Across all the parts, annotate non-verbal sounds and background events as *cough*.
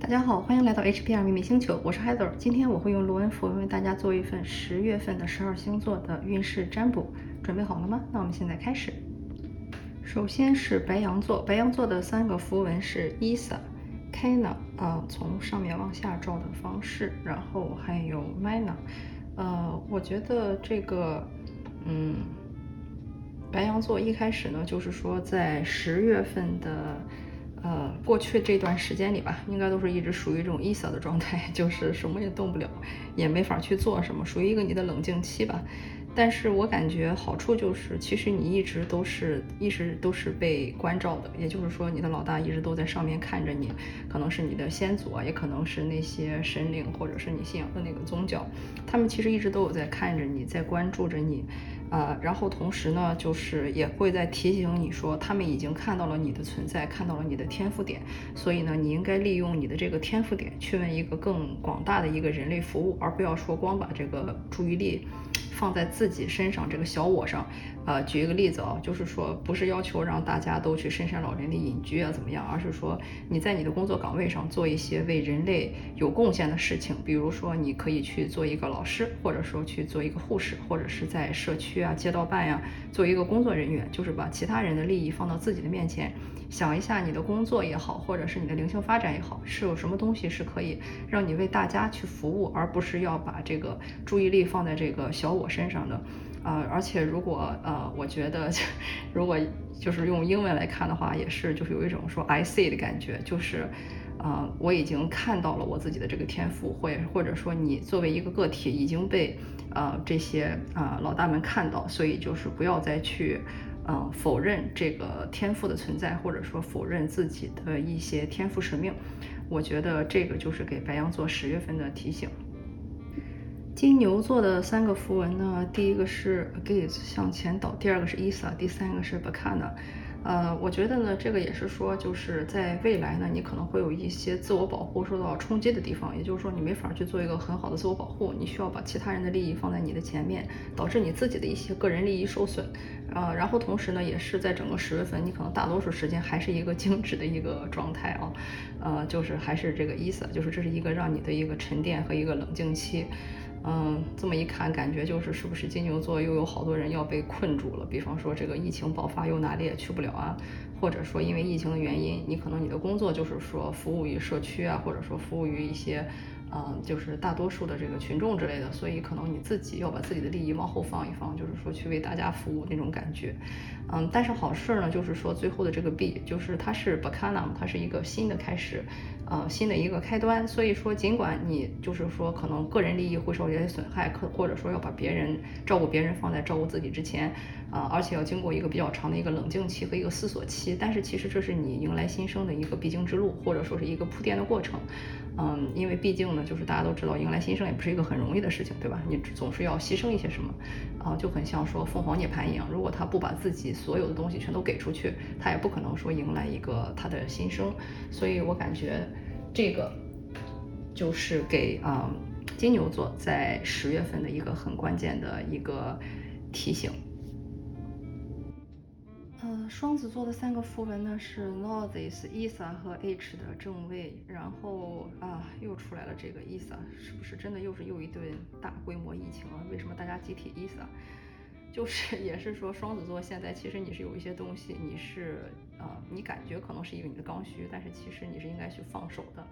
大家好，欢迎来到 HPR 秘密星球，我是 Heather。今天我会用罗恩符为大家做一份十月份的十二星座的运势占卜，准备好了吗？那我们现在开始。首先是白羊座，白羊座的三个符文是 Isa、Kana，啊，从上面往下照的方式，然后还有 Mina。呃，我觉得这个，嗯，白羊座一开始呢，就是说在十月份的。呃，过去这段时间里吧，应该都是一直属于这种 ISA 的状态，*laughs* 就是什么也动不了，也没法去做什么，属于一个你的冷静期吧。但是我感觉好处就是，其实你一直都是一直都是被关照的，也就是说，你的老大一直都在上面看着你，可能是你的先祖啊，也可能是那些神灵，或者是你信仰的那个宗教，他们其实一直都有在看着你，在关注着你。呃，然后同时呢，就是也会在提醒你说，他们已经看到了你的存在，看到了你的天赋点，所以呢，你应该利用你的这个天赋点，去为一个更广大的一个人类服务，而不要说光把这个注意力。放在自己身上这个小我上，呃，举一个例子啊，就是说不是要求让大家都去深山老林里隐居啊怎么样，而是说你在你的工作岗位上做一些为人类有贡献的事情，比如说你可以去做一个老师，或者说去做一个护士，或者是在社区啊街道办呀做一个工作人员，就是把其他人的利益放到自己的面前，想一下你的工作也好，或者是你的灵性发展也好，是有什么东西是可以让你为大家去服务，而不是要把这个注意力放在这个小我。身上的，呃，而且如果呃，我觉得 *laughs* 如果就是用英文来看的话，也是就是有一种说 I see 的感觉，就是呃，我已经看到了我自己的这个天赋，或或者说你作为一个个体已经被呃这些啊老大们看到，所以就是不要再去嗯否认这个天赋的存在，或者说否认自己的一些天赋使命。我觉得这个就是给白羊座十月份的提醒。金牛座的三个符文呢，第一个是 Agaze 向前倒，第二个是 Isa，第三个是 Bacana。呃，我觉得呢，这个也是说，就是在未来呢，你可能会有一些自我保护受到冲击的地方，也就是说，你没法去做一个很好的自我保护，你需要把其他人的利益放在你的前面，导致你自己的一些个人利益受损。呃，然后同时呢，也是在整个十月份，你可能大多数时间还是一个静止的一个状态啊，呃，就是还是这个意思，就是这是一个让你的一个沉淀和一个冷静期。嗯，这么一看，感觉就是是不是金牛座又有好多人要被困住了？比方说这个疫情爆发，又哪里也去不了啊，或者说因为疫情的原因，你可能你的工作就是说服务于社区啊，或者说服务于一些。嗯，就是大多数的这个群众之类的，所以可能你自己要把自己的利益往后放一放，就是说去为大家服务那种感觉。嗯，但是好事呢，就是说最后的这个 B，就是它是 Bacana，它是一个新的 *laughs* 开始，呃，新的一个开端。所以说，尽管你就是说可能个人利益会受一些损害，可或者说要把别人照顾别人放在照顾自己之前，啊，而且要经过一个比较长的一个冷静期和一个思索期，但是其实这是你迎来新生的一个必经之路，或者说是一个铺垫的过程。嗯，因为毕竟呢，就是大家都知道，迎来新生也不是一个很容易的事情，对吧？你总是要牺牲一些什么，啊，就很像说凤凰涅槃一样，如果他不把自己所有的东西全都给出去，他也不可能说迎来一个他的新生。所以我感觉这个就是给啊金牛座在十月份的一个很关键的一个提醒。呃双子座的三个符文呢是 Noses、Isa 和 H 的正位，然后啊又出来了这个 Isa，是不是真的又是又一顿大规模疫情啊？为什么大家集体 Isa？*laughs* 就是也是说双子座现在其实你是有一些东西，你是啊你感觉可能是因为你的刚需，但是其实你是应该去放手的。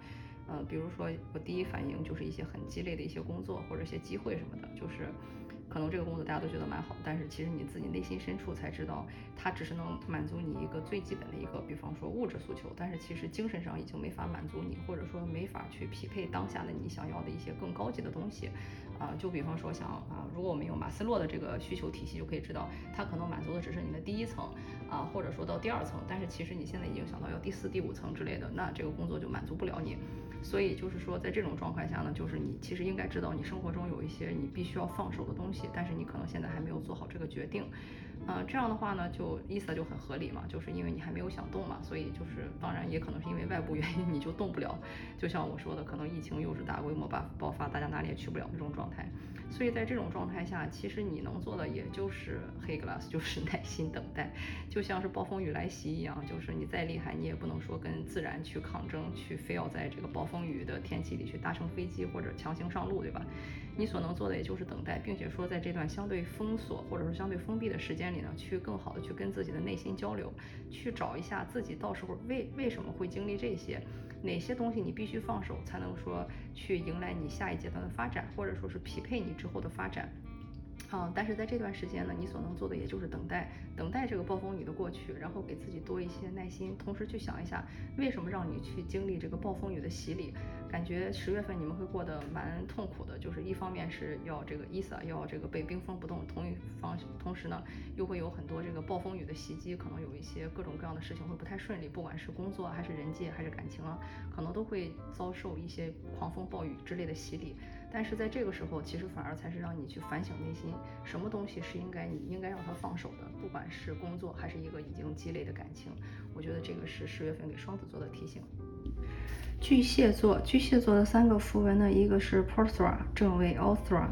呃，比如说我第一反应就是一些很鸡肋的一些工作或者一些机会什么的，就是。可能这个工作大家都觉得蛮好，但是其实你自己内心深处才知道，它只是能满足你一个最基本的一个，比方说物质诉求，但是其实精神上已经没法满足你，或者说没法去匹配当下的你想要的一些更高级的东西。啊，就比方说像啊，如果我们用马斯洛的这个需求体系，就可以知道，它可能满足的只是你的第一层啊，或者说到第二层，但是其实你现在已经想到要第四、第五层之类的，那这个工作就满足不了你。所以就是说，在这种状态下呢，就是你其实应该知道，你生活中有一些你必须要放手的东西。但是你可能现在还没有做好这个决定。嗯，这样的话呢，就意思就很合理嘛，就是因为你还没有想动嘛，所以就是当然也可能是因为外部原因你就动不了。就像我说的，可能疫情又是大规模爆爆发，大家哪里也去不了那种状态。所以在这种状态下，其实你能做的也就是黑 glass，*laughs* 就是耐心等待，就像是暴风雨来袭一样，就是你再厉害，你也不能说跟自然去抗争，去非要在这个暴风雨的天气里去搭乘飞机或者强行上路，对吧？你所能做的也就是等待，并且说在这段相对封锁或者说相对封闭的时间里呢，去更好的去跟自己的内心交流，去找一下自己到时候为为什么会经历这些，哪些东西你必须放手，才能说去迎来你下一阶段的发展，或者说是匹配你之后的发展。啊，但是在这段时间呢，你所能做的也就是等待，等待这个暴风雨的过去，然后给自己多一些耐心，同时去想一下，为什么让你去经历这个暴风雨的洗礼？感觉十月份你们会过得蛮痛苦的，就是一方面是要这个伊萨要这个被冰封不动，同一方同时呢，又会有很多这个暴风雨的袭击，可能有一些各种各样的事情会不太顺利，不管是工作还是人际还是感情啊，可能都会遭受一些狂风暴雨之类的洗礼。但是在这个时候，其实反而才是让你去反省内心，什么东西是应该你应该让它放手的，不管是工作还是一个已经积累的感情。我觉得这个是十月份给双子座的提醒。巨蟹座，巨蟹座的三个符文呢，一个是 p o r t r a 正位，Authra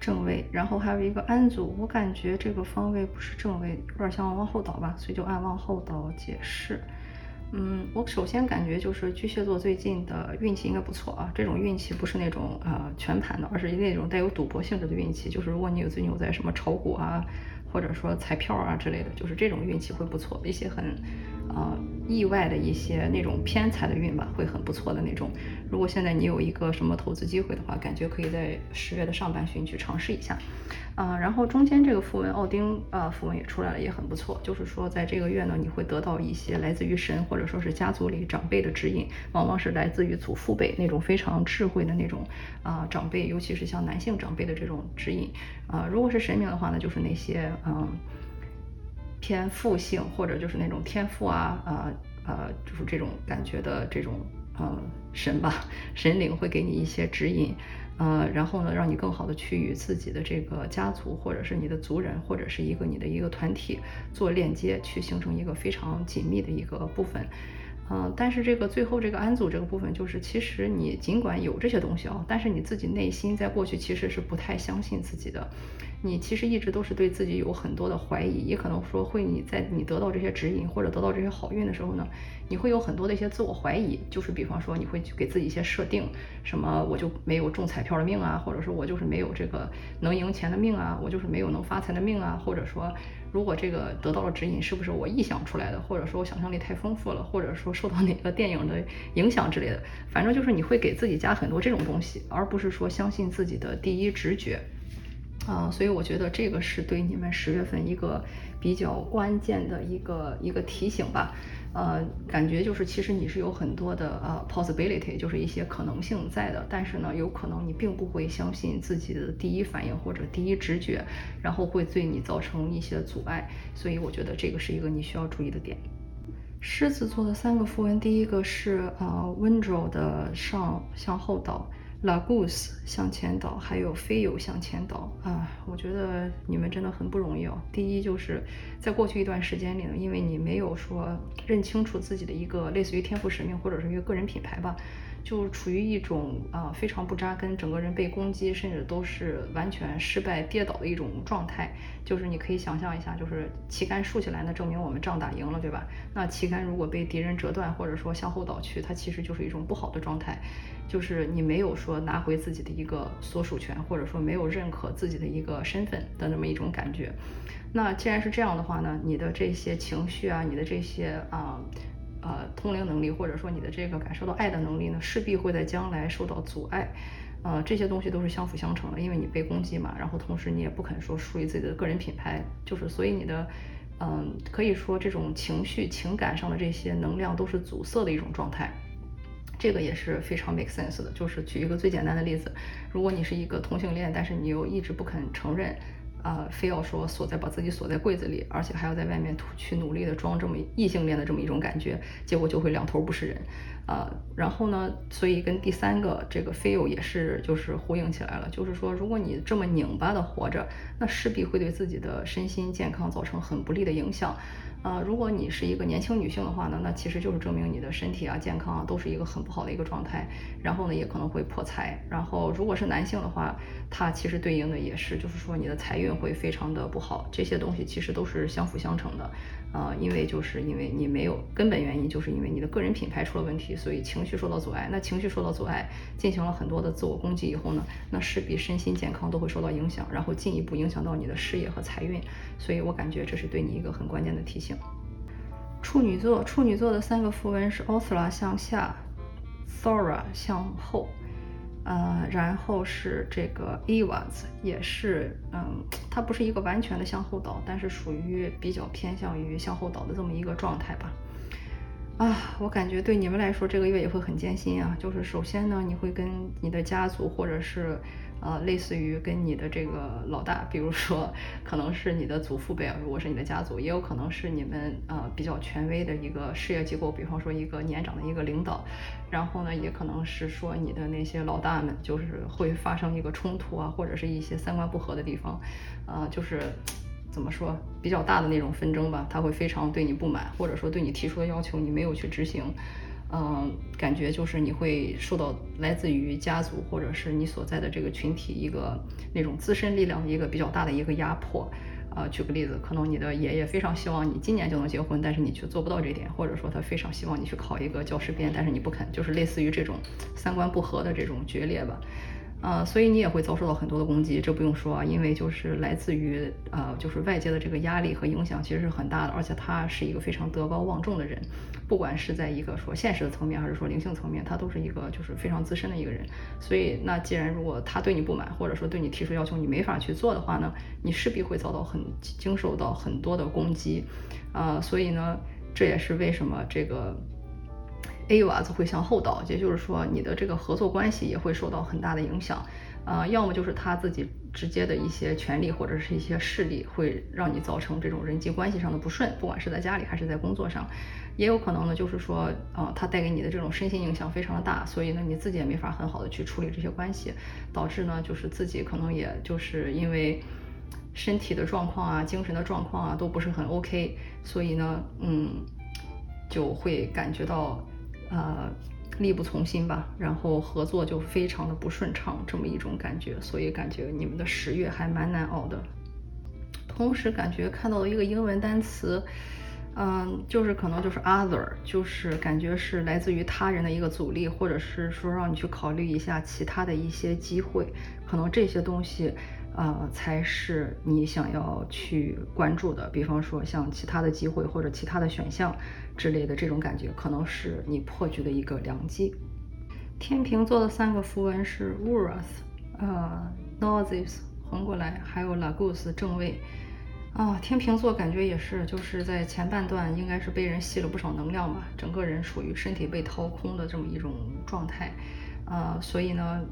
正位，然后还有一个安祖。我感觉这个方位不是正位，有点像往后倒吧，所以就按往后倒解释。嗯，我首先感觉就是巨蟹座最近的运气应该不错啊。这种运气不是那种呃全盘的，而是那种带有赌博性质的运气。就是如果你有最近有在什么炒股啊，或者说彩票啊之类的，就是这种运气会不错，一些很。啊，意外的一些那种偏财的运吧，会很不错的那种。如果现在你有一个什么投资机会的话，感觉可以在十月的上半旬去尝试一下。啊，然后中间这个符文奥丁啊，符文也出来了，也很不错。就是说，在这个月呢，你会得到一些来自于神或者说是家族里长辈的指引，往往是来自于祖父辈那种非常智慧的那种啊长辈，尤其是像男性长辈的这种指引。啊，如果是神明的话呢，就是那些嗯。天赋性或者就是那种天赋啊，呃呃，就是这种感觉的这种呃神吧，神灵会给你一些指引，呃，然后呢，让你更好的去与自己的这个家族或者是你的族人或者是一个你的一个团体做链接，去形成一个非常紧密的一个部分。嗯，但是这个最后这个安祖这个部分，就是其实你尽管有这些东西啊，但是你自己内心在过去其实是不太相信自己的，你其实一直都是对自己有很多的怀疑，也可能说会你在你得到这些指引或者得到这些好运的时候呢，你会有很多的一些自我怀疑，就是比方说你会给自己一些设定，什么我就没有中彩票的命啊，或者说我就是没有这个能赢钱的命啊，我就是没有能发财的命啊，或者说。如果这个得到了指引，是不是我臆想出来的，或者说我想象力太丰富了，或者说受到哪个电影的影响之类的，反正就是你会给自己加很多这种东西，而不是说相信自己的第一直觉。啊，所以我觉得这个是对你们十月份一个比较关键的一个一个提醒吧。呃，感觉就是其实你是有很多的呃 possibility，就是一些可能性在的，但是呢，有可能你并不会相信自己的第一反应或者第一直觉，然后会对你造成一些阻碍。所以我觉得这个是一个你需要注意的点。狮子座的三个符文，第一个是呃 window 的上向后倒。拉古斯向前倒，还有飞友向前倒啊！我觉得你们真的很不容易哦。第一，就是在过去一段时间里呢，因为你没有说认清楚自己的一个类似于天赋使命或者是一个个人品牌吧。就处于一种啊非常不扎根，整个人被攻击，甚至都是完全失败跌倒的一种状态。就是你可以想象一下，就是旗杆竖起来，那证明我们仗打赢了，对吧？那旗杆如果被敌人折断，或者说向后倒去，它其实就是一种不好的状态。就是你没有说拿回自己的一个所属权，或者说没有认可自己的一个身份的那么一种感觉。那既然是这样的话呢，你的这些情绪啊，你的这些啊。呃通灵能力或者说你的这个感受到爱的能力呢，势必会在将来受到阻碍。呃，这些东西都是相辅相成的，因为你被攻击嘛，然后同时你也不肯说属于自己的个人品牌，就是所以你的，嗯，可以说这种情绪、情感上的这些能量都是阻塞的一种状态。这个也是非常 make sense 的。就是举一个最简单的例子，如果你是一个同性恋，但是你又一直不肯承认。啊，非要说锁在把自己锁在柜子里，而且还要在外面去努力的装这么异性恋的这么一种感觉，结果就会两头不是人，啊，然后呢，所以跟第三个这个 feel 也是就是呼应起来了，就是说如果你这么拧巴的活着，那势必会对自己的身心健康造成很不利的影响。啊，如果你是一个年轻女性的话呢，那其实就是证明你的身体啊、健康啊都是一个很不好的一个状态，然后呢也可能会破财。然后如果是男性的话，它其实对应的也是，就是说你的财运会非常的不好。这些东西其实都是相辅相成的。啊，因为就是因为你没有根本原因，就是因为你的个人品牌出了问题，所以情绪受到阻碍。那情绪受到阻碍，进行了很多的自我攻击以后呢，那势必身心健康都会受到影响，然后进一步影响到你的事业和财运。所以我感觉这是对你一个很关键的提醒。处女座，处女座的三个符文是 o s l a 向下，Thora 向后。呃，然后是这个 Evans，也是，嗯，它不是一个完全的向后倒，但是属于比较偏向于向后倒的这么一个状态吧。啊，我感觉对你们来说这个月也会很艰辛啊。就是首先呢，你会跟你的家族或者是。呃，类似于跟你的这个老大，比如说可能是你的祖父辈，如果是你的家族，也有可能是你们呃比较权威的一个事业机构，比方说一个年长的一个领导，然后呢，也可能是说你的那些老大们，就是会发生一个冲突啊，或者是一些三观不合的地方，呃，就是怎么说比较大的那种纷争吧，他会非常对你不满，或者说对你提出的要求你没有去执行。嗯，感觉就是你会受到来自于家族或者是你所在的这个群体一个那种自身力量一个比较大的一个压迫。啊，举个例子，可能你的爷爷非常希望你今年就能结婚，但是你却做不到这点，或者说他非常希望你去考一个教师编，但是你不肯，就是类似于这种三观不合的这种决裂吧。呃，所以你也会遭受到很多的攻击，这不用说啊，因为就是来自于呃，就是外界的这个压力和影响其实是很大的，而且他是一个非常德高望重的人，不管是在一个说现实的层面，还是说灵性层面，他都是一个就是非常资深的一个人。所以那既然如果他对你不满，或者说对你提出要求你没法去做的话呢，你势必会遭到很经受到很多的攻击，啊，所以呢，这也是为什么这个。A 娃子会向后倒，也就是说，你的这个合作关系也会受到很大的影响。呃，要么就是他自己直接的一些权利或者是一些势力，会让你造成这种人际关系上的不顺，不管是在家里还是在工作上。也有可能呢，就是说，呃，他带给你的这种身心影响非常的大，所以呢，你自己也没法很好的去处理这些关系，导致呢，就是自己可能也就是因为身体的状况啊、精神的状况啊都不是很 OK，所以呢，嗯，就会感觉到。呃，力不从心吧，然后合作就非常的不顺畅，这么一种感觉，所以感觉你们的十月还蛮难熬的。同时感觉看到了一个英文单词，嗯，就是可能就是 other，就是感觉是来自于他人的一个阻力，或者是说让你去考虑一下其他的一些机会，可能这些东西。呃，才是你想要去关注的。比方说，像其他的机会或者其他的选项之类的，这种感觉可能是你破局的一个良机。天平座的三个符文是 Uranus，呃 n o s i s 横过来，还有 Lagus 正位。啊，天平座感觉也是，就是在前半段应该是被人吸了不少能量吧，整个人属于身体被掏空的这么一种状态。呃，所以呢。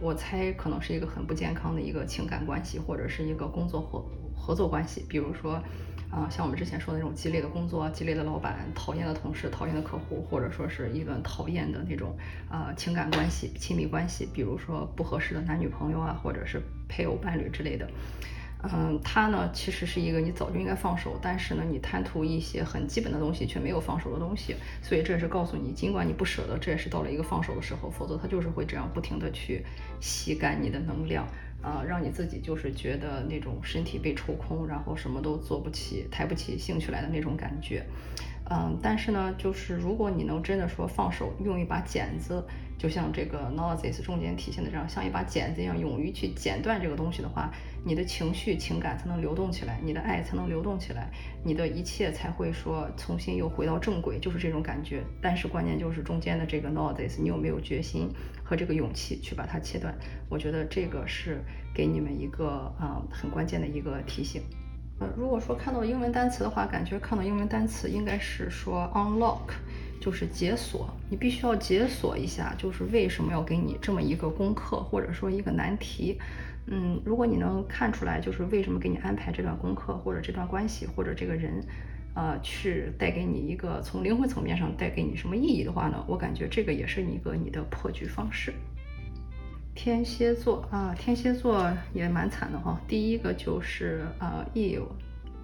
我猜可能是一个很不健康的一个情感关系，或者是一个工作合合作关系。比如说，啊，像我们之前说的那种激烈的工作、激烈的老板、讨厌的同事、讨厌的客户，或者说是一段讨厌的那种啊情感关系、亲密关系。比如说不合适的男女朋友啊，或者是配偶伴侣之类的。嗯，他呢其实是一个你早就应该放手，但是呢你贪图一些很基本的东西却没有放手的东西，所以这也是告诉你，尽管你不舍得，这也是到了一个放手的时候，否则他就是会这样不停的去吸干你的能量，啊，让你自己就是觉得那种身体被抽空，然后什么都做不起、抬不起兴趣来的那种感觉。嗯，但是呢，就是如果你能真的说放手，用一把剪子。就像这个 n o s i s 中间体现的这样，像一把剪子一样，勇于去剪断这个东西的话，你的情绪、情感才能流动起来，你的爱才能流动起来，你的一切才会说重新又回到正轨，就是这种感觉。但是关键就是中间的这个 n o s i s 你有没有决心和这个勇气去把它切断？我觉得这个是给你们一个啊很关键的一个提醒。呃，如果说看到英文单词的话，感觉看到英文单词应该是说 unlock。就是解锁，你必须要解锁一下，就是为什么要给你这么一个功课，或者说一个难题。嗯，如果你能看出来，就是为什么给你安排这段功课，或者这段关系，或者这个人，呃，去带给你一个从灵魂层面上带给你什么意义的话呢？我感觉这个也是一个你的破局方式。天蝎座啊，天蝎座也蛮惨的哈。第一个就是啊，E，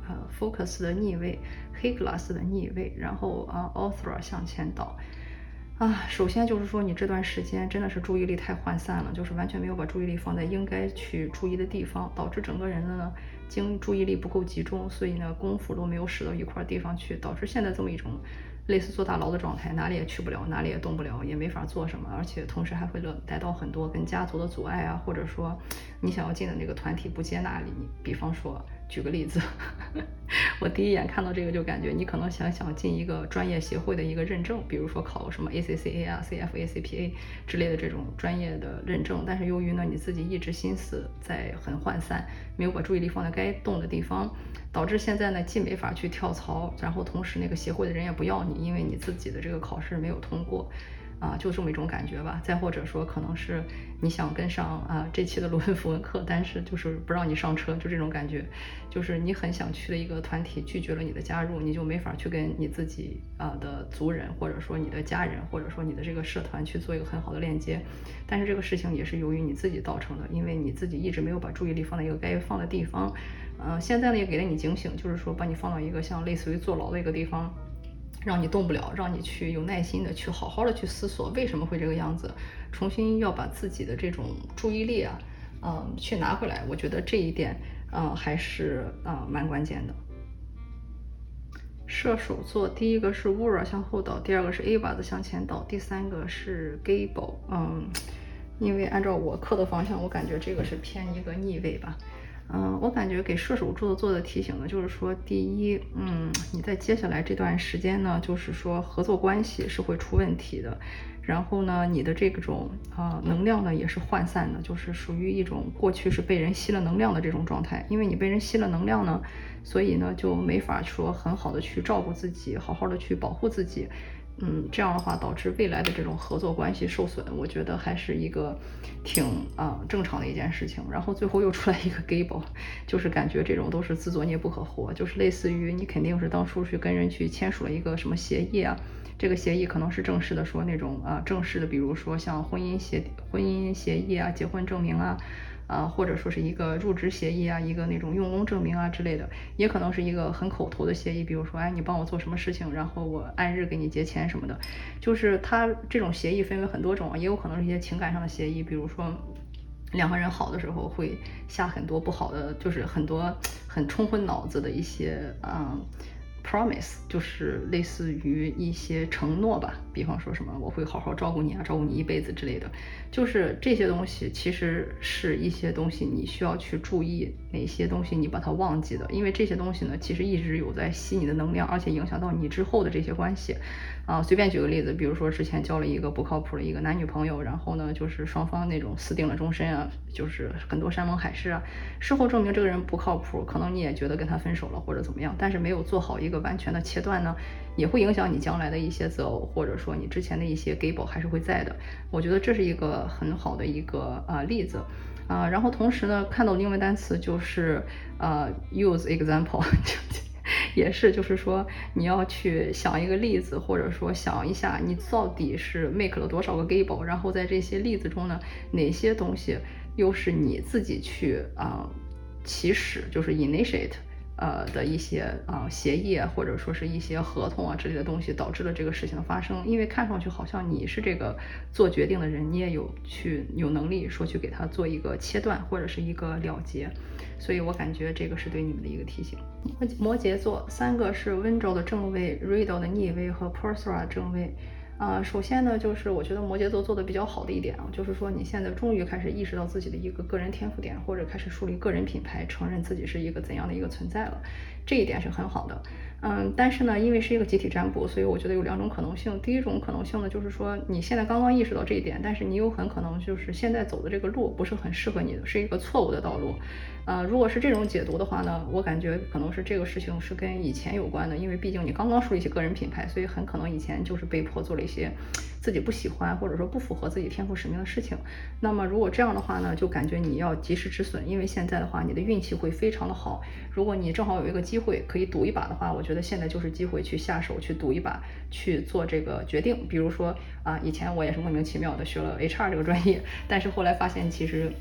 呃，Focus 的逆位，黑 Glass 的逆位，然后啊，Author 向前倒。啊，首先就是说，你这段时间真的是注意力太涣散了，就是完全没有把注意力放在应该去注意的地方，导致整个人的呢，精注意力不够集中，所以呢，功夫都没有使到一块地方去，导致现在这么一种类似坐大牢的状态，哪里也去不了，哪里也动不了，也没法做什么，而且同时还会来到很多跟家族的阻碍啊，或者说你想要进的那个团体不接纳你，比方说。举个例子，*laughs* 我第一眼看到这个就感觉你可能想想进一个专业协会的一个认证，比如说考什么 ACCA 啊、CFA、CPA 之类的这种专业的认证，但是由于呢你自己一直心思在很涣散，没有把注意力放在该动的地方，导致现在呢既没法去跳槽，然后同时那个协会的人也不要你，因为你自己的这个考试没有通过。啊，就这么一种感觉吧。再或者说，可能是你想跟上啊这期的罗恩 *laughs* 符文课，但是就是不让你上车，就这种感觉。就是你很想去的一个团体拒绝了你的加入，你就没法去跟你自己啊的族人，或者说你的家人，或者说你的这个社团去做一个很好的链接。但是这个事情也是由于你自己造成的，因为你自己一直没有把注意力放在一个该放的地方。嗯，现在呢也给了你警醒，就是说把你放到一个像类似于坐牢的一个地方。让你动不了，让你去有耐心的去好好的去思索为什么会这个样子，重新要把自己的这种注意力啊，嗯，去拿回来。我觉得这一点，嗯，还是啊蛮关键的。射手座，第一个是 w r a 向后倒，第二个是 A 把子向前倒，第三个是 Gable。嗯，因为按照我刻的方向，我感觉这个是偏一个逆位吧。嗯，我感觉给射手座做的提醒呢，就是说，第一，嗯，你在接下来这段时间呢，就是说合作关系是会出问题的，然后呢，你的这种啊能量呢也是涣散的，就是属于一种过去是被人吸了能量的这种状态，因为你被人吸了能量呢，所以呢就没法说很好的去照顾自己，好好的去保护自己。嗯，这样的话导致未来的这种合作关系受损，我觉得还是一个挺啊正常的一件事情。然后最后又出来一个 Gable，就是感觉这种都是自作孽不可活，就是类似于你肯定是当初去跟人去签署了一个什么协议啊，这个协议可能是正式的，说那种啊正式的，比如说像婚姻协婚姻协议啊、结婚证明啊。啊，或者说是一个入职协议啊，一个那种用工证明啊之类的，也可能是一个很口头的协议，比如说，哎，你帮我做什么事情，然后我按日给你结钱什么的。就是它这种协议分为很多种，也有可能是一些情感上的协议，比如说两个人好的时候会下很多不好的，就是很多很冲昏脑子的一些，嗯。Promise 就是类似于一些承诺吧，比方说什么我会好好照顾你啊，照顾你一辈子之类的，就是这些东西其实是一些东西你需要去注意哪些东西你把它忘记的，因为这些东西呢其实一直有在吸你的能量，而且影响到你之后的这些关系。啊，随便举个例子，比如说之前交了一个不靠谱的一个男女朋友，然后呢就是双方那种私定了终身啊，就是很多山盟海誓啊，事后证明这个人不靠谱，可能你也觉得跟他分手了或者怎么样，但是没有做好一个完全的切断呢，也会影响你将来的一些择偶，或者说你之前的一些 gable 还是会在的。我觉得这是一个很好的一个啊例子啊，然后同时呢看到英文单词就是呃 use example。*laughs* 也是，就是说你要去想一个例子，或者说想一下你到底是 make 了多少个 gable，然后在这些例子中呢，哪些东西又是你自己去啊起始，就是 initiate。呃的一些啊协议啊，或者说是一些合同啊之类的东西，导致了这个事情的发生。因为看上去好像你是这个做决定的人，你也有去有能力说去给他做一个切断或者是一个了结，所以我感觉这个是对你们的一个提醒。摩羯座三个是温州的正位，Riddle 的逆位和 Persra 正位。啊，首先呢，就是我觉得摩羯座做的比较好的一点啊，就是说你现在终于开始意识到自己的一个个人天赋点，或者开始树立个人品牌，承认自己是一个怎样的一个存在了，这一点是很好的。嗯，但是呢，因为是一个集体占卜，所以我觉得有两种可能性。第一种可能性呢，就是说你现在刚刚意识到这一点，但是你有很可能就是现在走的这个路不是很适合你的，是一个错误的道路。呃，如果是这种解读的话呢，我感觉可能是这个事情是跟以前有关的，因为毕竟你刚刚树立起个人品牌，所以很可能以前就是被迫做了一些自己不喜欢或者说不符合自己天赋使命的事情。那么如果这样的话呢，就感觉你要及时止损，因为现在的话你的运气会非常的好。如果你正好有一个机会可以赌一把的话，我觉得现在就是机会去下手去赌一把，去做这个决定。比如说啊，以前我也是莫名其妙的学了 HR 这个专业，但是后来发现其实。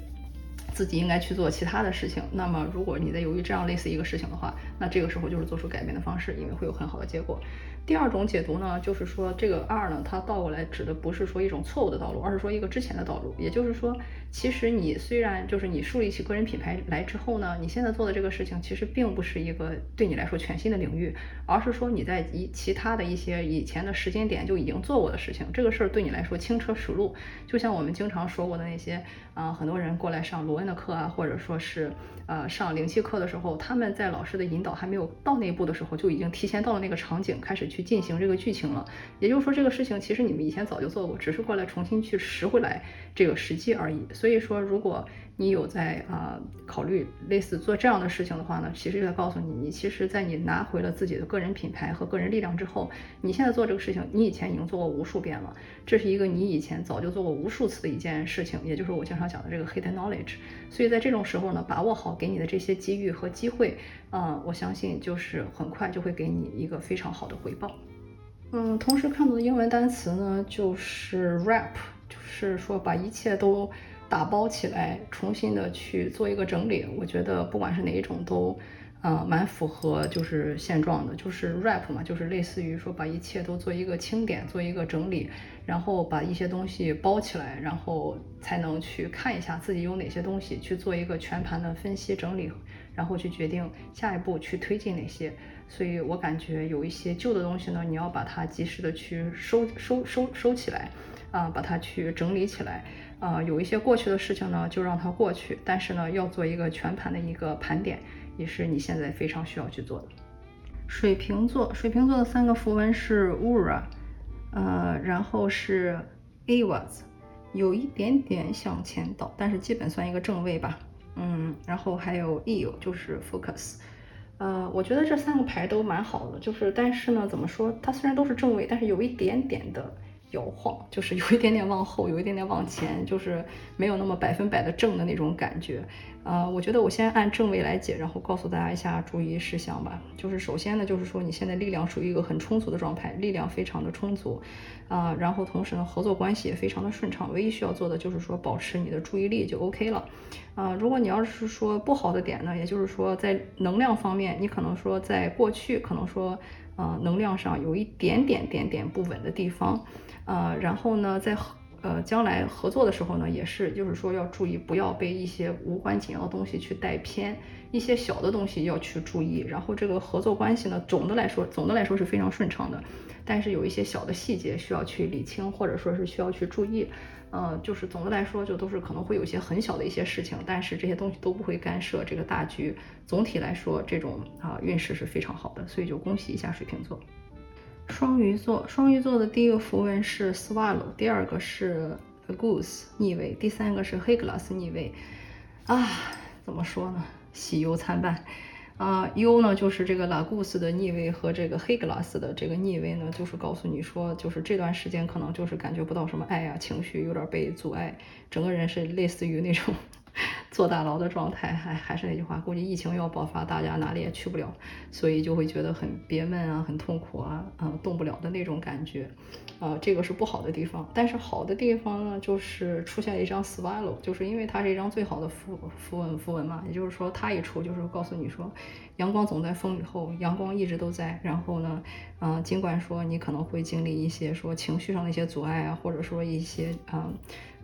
自己应该去做其他的事情。那么，如果你在犹豫这样类似一个事情的话，那这个时候就是做出改变的方式，因为会有很好的结果。第二种解读呢，就是说这个二呢，它倒过来指的不是说一种错误的道路，而是说一个之前的道路。也就是说，其实你虽然就是你树立起个人品牌来之后呢，你现在做的这个事情其实并不是一个对你来说全新的领域，而是说你在一其他的一些以前的时间点就已经做过的事情。这个事儿对你来说轻车熟路，就像我们经常说过的那些啊，很多人过来上罗恩的课啊，或者说是呃上灵气课的时候，他们在老师的引导还没有到那一步的时候，就已经提前到了那个场景，开始去进行这个剧情了。也就是说，这个事情其实你们以前早就做过，只是过来重新去拾回来这个时机而已。所以说，如果你有在啊考虑类似做这样的事情的话呢，其实就在告诉你，你其实，在你拿回了自己的个人品牌和个人力量之后，你现在做这个事情，你以前已经做过无数遍了。这是一个你以前早就做过无数次的一件事情，也就是我经常讲的这个 hidden knowledge。所以在这种时候呢，把握好给你的这些机遇和机会，啊，我相信就是很快就会给你一个非常好的回报。嗯，同时看到的英文单词呢，就是 wrap，就是说把一切都打包起来，重新的去做一个整理。我觉得不管是哪一种都，呃，蛮符合就是现状的。就是 rap 嘛，就是类似于说把一切都做一个清点，做一个整理，然后把一些东西包起来，然后才能去看一下自己有哪些东西，去做一个全盘的分析整理，然后去决定下一步去推进哪些。所以我感觉有一些旧的东西呢，你要把它及时的去收收收收起来，啊，把它去整理起来，啊，有一些过去的事情呢，就让它过去，但是呢，要做一个全盘的一个盘点，也是你现在非常需要去做的。水瓶座，水瓶座的三个符文是 Ura，呃，然后是 Avas，有一点点向前倒，但是基本算一个正位吧，嗯，然后还有 E，就是 Focus。呃，我觉得这三个牌都蛮好的，就是但是呢，怎么说，它虽然都是正位，但是有一点点的摇晃，就是有一点点往后，有一点点往前，就是没有那么百分百的正的那种感觉。呃，我觉得我先按正位来解，然后告诉大家一下注意事项吧。就是首先呢，就是说你现在力量属于一个很充足的状态，力量非常的充足，啊，然后同时呢，合作关系也非常的顺畅。唯一需要做的就是说保持你的注意力就 OK 了。啊，如果你要是说不好的点呢，也就是说在能量方面，你可能说在过去可能说，呃，能量上有一点点点点不稳的地方，呃，然后呢，在。呃，将来合作的时候呢，也是，就是说要注意，不要被一些无关紧要的东西去带偏，一些小的东西要去注意。然后这个合作关系呢，总的来说，总的来说是非常顺畅的，但是有一些小的细节需要去理清，或者说是需要去注意。呃，就是总的来说，就都是可能会有一些很小的一些事情，但是这些东西都不会干涉这个大局。总体来说，这种啊运势是非常好的，所以就恭喜一下水瓶座。双鱼座，双鱼座的第一个符文是 swallow，第二个是 goose 逆位，第三个是黑 glass 逆位。啊，怎么说呢？喜忧参半。啊，忧呢就是这个 la goose 的逆位和这个黑 glass 的这个逆位呢，就是告诉你说，就是这段时间可能就是感觉不到什么爱呀，情绪有点被阻碍，整个人是类似于那种。*laughs* 坐大牢的状态，还还是那句话，估计疫情要爆发，大家哪里也去不了，所以就会觉得很憋闷啊，很痛苦啊，嗯，动不了的那种感觉，啊，这个是不好的地方。但是好的地方呢，就是出现了一张 swallow，就是因为它是一张最好的符符文符文嘛，也就是说它一出就是告诉你说，阳光总在风雨后，阳光一直都在。然后呢，嗯，尽管说你可能会经历一些说情绪上的一些阻碍啊，或者说一些嗯。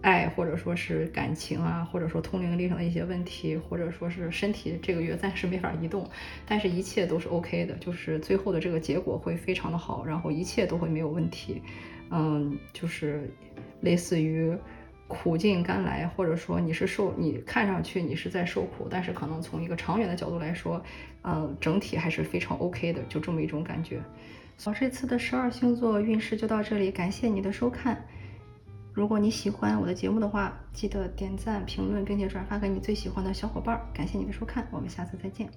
爱或者说是感情啊，或者说通灵力上的一些问题，或者说是身体这个月暂时没法移动，但是一切都是 OK 的，就是最后的这个结果会非常的好，然后一切都会没有问题。嗯，就是类似于苦尽甘来，或者说你是受你看上去你是在受苦，但是可能从一个长远的角度来说，嗯，整体还是非常 OK 的，就这么一种感觉。好，这次的十二星座运势就到这里，感谢你的收看。如果你喜欢我的节目的话，记得点赞、评论，并且转发给你最喜欢的小伙伴。感谢你的收看，我们下次再见。